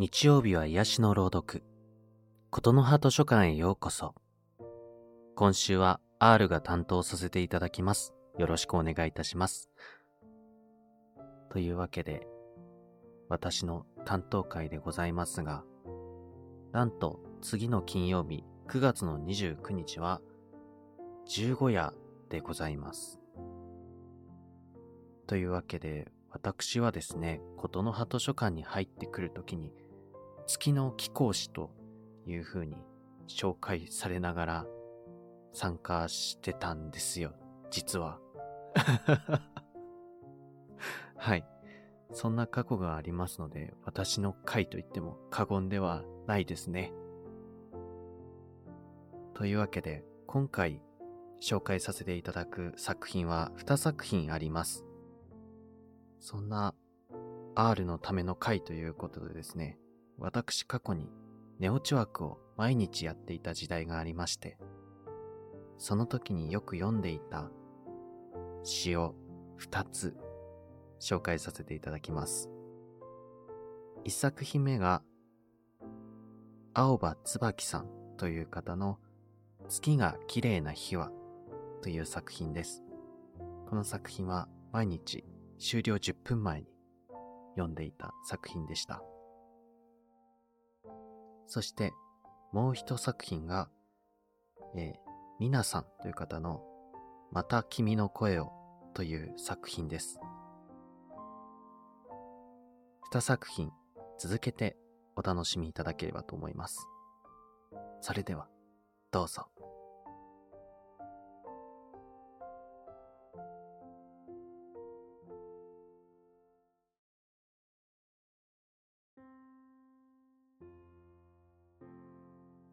日曜日は癒しの朗読。ことの葉図書館へようこそ。今週は R が担当させていただきます。よろしくお願いいたします。というわけで、私の担当会でございますが、なんと次の金曜日9月の29日は十五夜でございます。というわけで、私はですね、ことの葉図書館に入ってくるときに、月の貴公子という風に紹介されながら参加してたんですよ、実は。はい。そんな過去がありますので、私の回と言っても過言ではないですね。というわけで、今回紹介させていただく作品は2作品あります。そんな R のための回ということでですね、私過去にネオチ枠を毎日やっていた時代がありまして、その時によく読んでいた詩を2つ紹介させていただきます。1作品目が青葉椿さんという方の月が綺麗な日はという作品です。この作品は毎日終了10分前に読んでいた作品でした。そしてもう一作品が、えー、ニナさんという方のまた君の声をという作品です。二作品続けてお楽しみいただければと思います。それでは、どうぞ。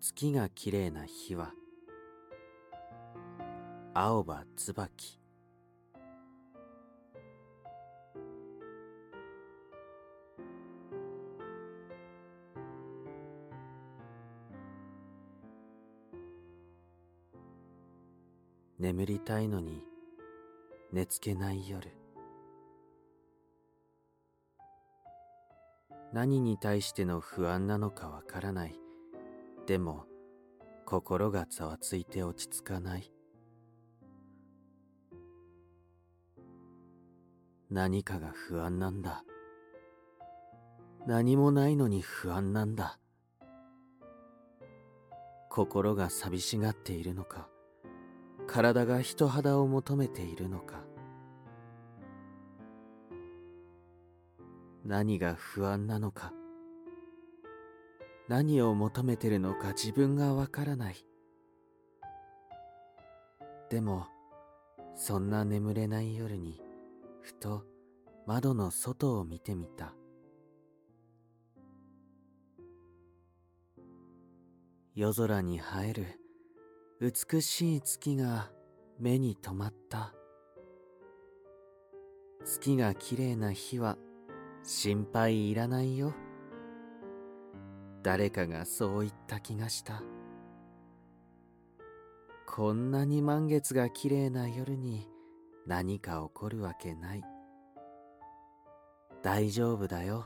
月が綺麗な日は青葉椿。眠りたいのに寝つけない夜。何に対しての不安なのかわからない。でも心がざわついて落ち着かない。何かが不安なんだ。何もないのに不安なんだ。心が寂しがっているのか。体が人肌を求めているのか。何が不安なのか。何を求めてるのか自分がわからない。でもそんな眠れない夜にふと窓の外を見てみた。夜空に映える美しい月が目に留まった。月が綺麗な日は心配いらないよ。誰かがそう言った気がした。こんなに満月が綺麗な夜に何か起こるわけない。大丈夫だよ。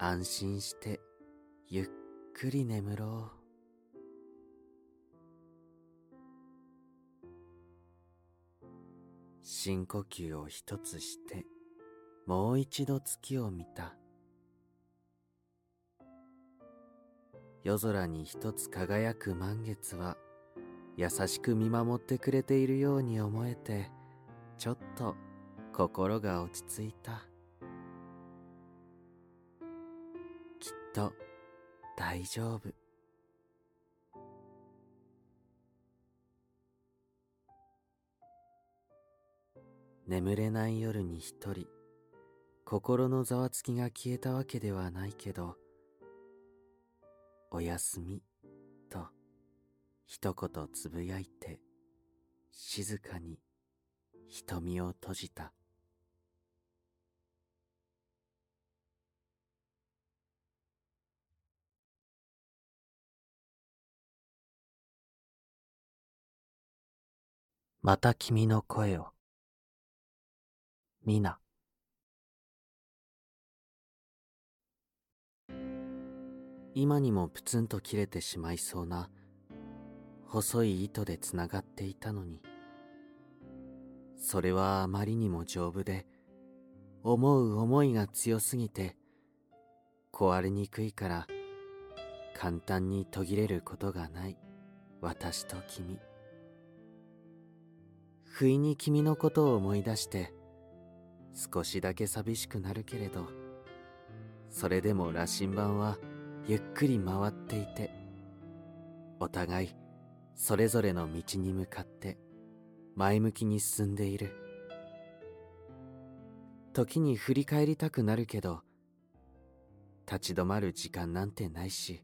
安心してゆっくり眠ろう。深呼吸を一つしてもう一度月を見た。夜空に一つ輝く満月は優しく見守ってくれているように思えてちょっと心が落ち着いた。きっと大丈夫。眠れない夜に一人心のざわつきが消えたわけではないけどおやすみ。と一言つぶやいて静かに瞳を閉じた。また君の声を。みな今にもプツンと切れてしまいそうな細い糸でつながっていたのに。それはあまりにも丈夫で思う思いが強すぎて壊れにくいから簡単に途切れることがない私と君。不意に君のことを思い出して少しだけ寂しくなるけれどそれでも羅針盤はゆっくり回っていてお互いそれぞれの道に向かって前向きに進んでいる。時に振り返りたくなるけど立ち止まる時間なんてないし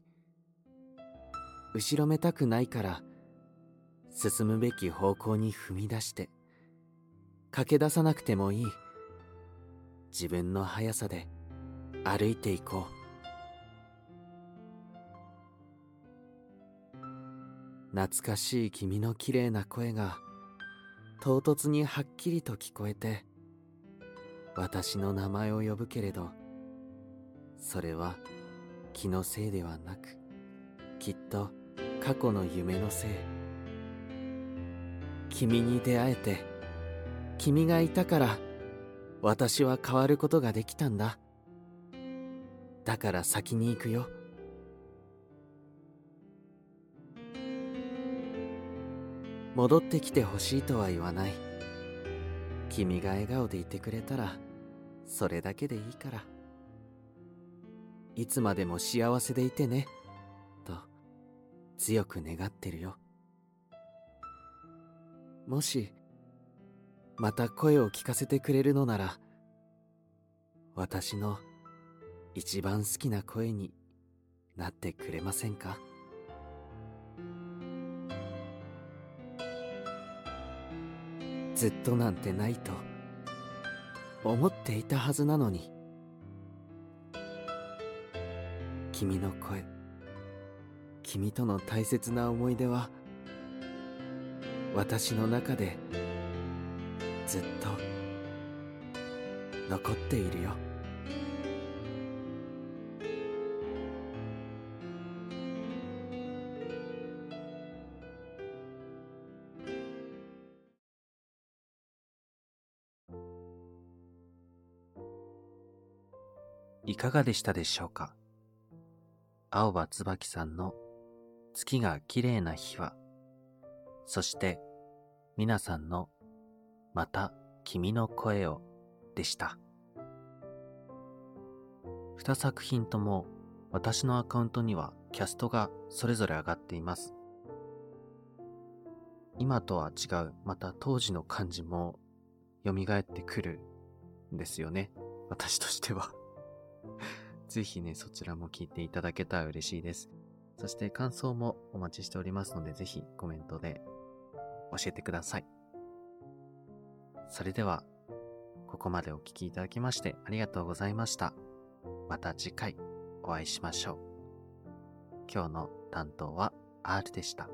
後ろめたくないから進むべき方向に踏み出して駆け出さなくてもいい。自分の速さで歩いていこう。懐かしい君の綺麗な声が唐突にはっきりと聞こえて私の名前を呼ぶけれどそれは気のせいではなくきっと過去の夢のせい。君に出会えて君がいたから私は変わることができたんだ。だから先に行くよ。戻ってきてほしいとは言わない。君が笑顔でいてくれたらそれだけでいいから。いつまでも幸せでいてねと強く願ってるよ。もしまた声を聞かせてくれるのなら私の一番好きな声になってくれませんか？ずっとなんてないと思っていたはずなのに。君の声君との大切な思い出は私の中でずっと残っているよ。いかがでしたでしょうか？青葉椿さんの月が綺麗な日は、そして皆さんのまた君の声をでした。二作品とも私のアカウントにはキャストがそれぞれ上がっています。今とは違う、また当時の感じも蘇ってくるんですよね。私としては ぜひね、そちらも聞いていただけたら嬉しいです。そして感想もお待ちしておりますので、ぜひコメントで教えてください。それでは、ここまでお聴きいただきましてありがとうございました。また次回お会いしましょう。今日の担当は R でした。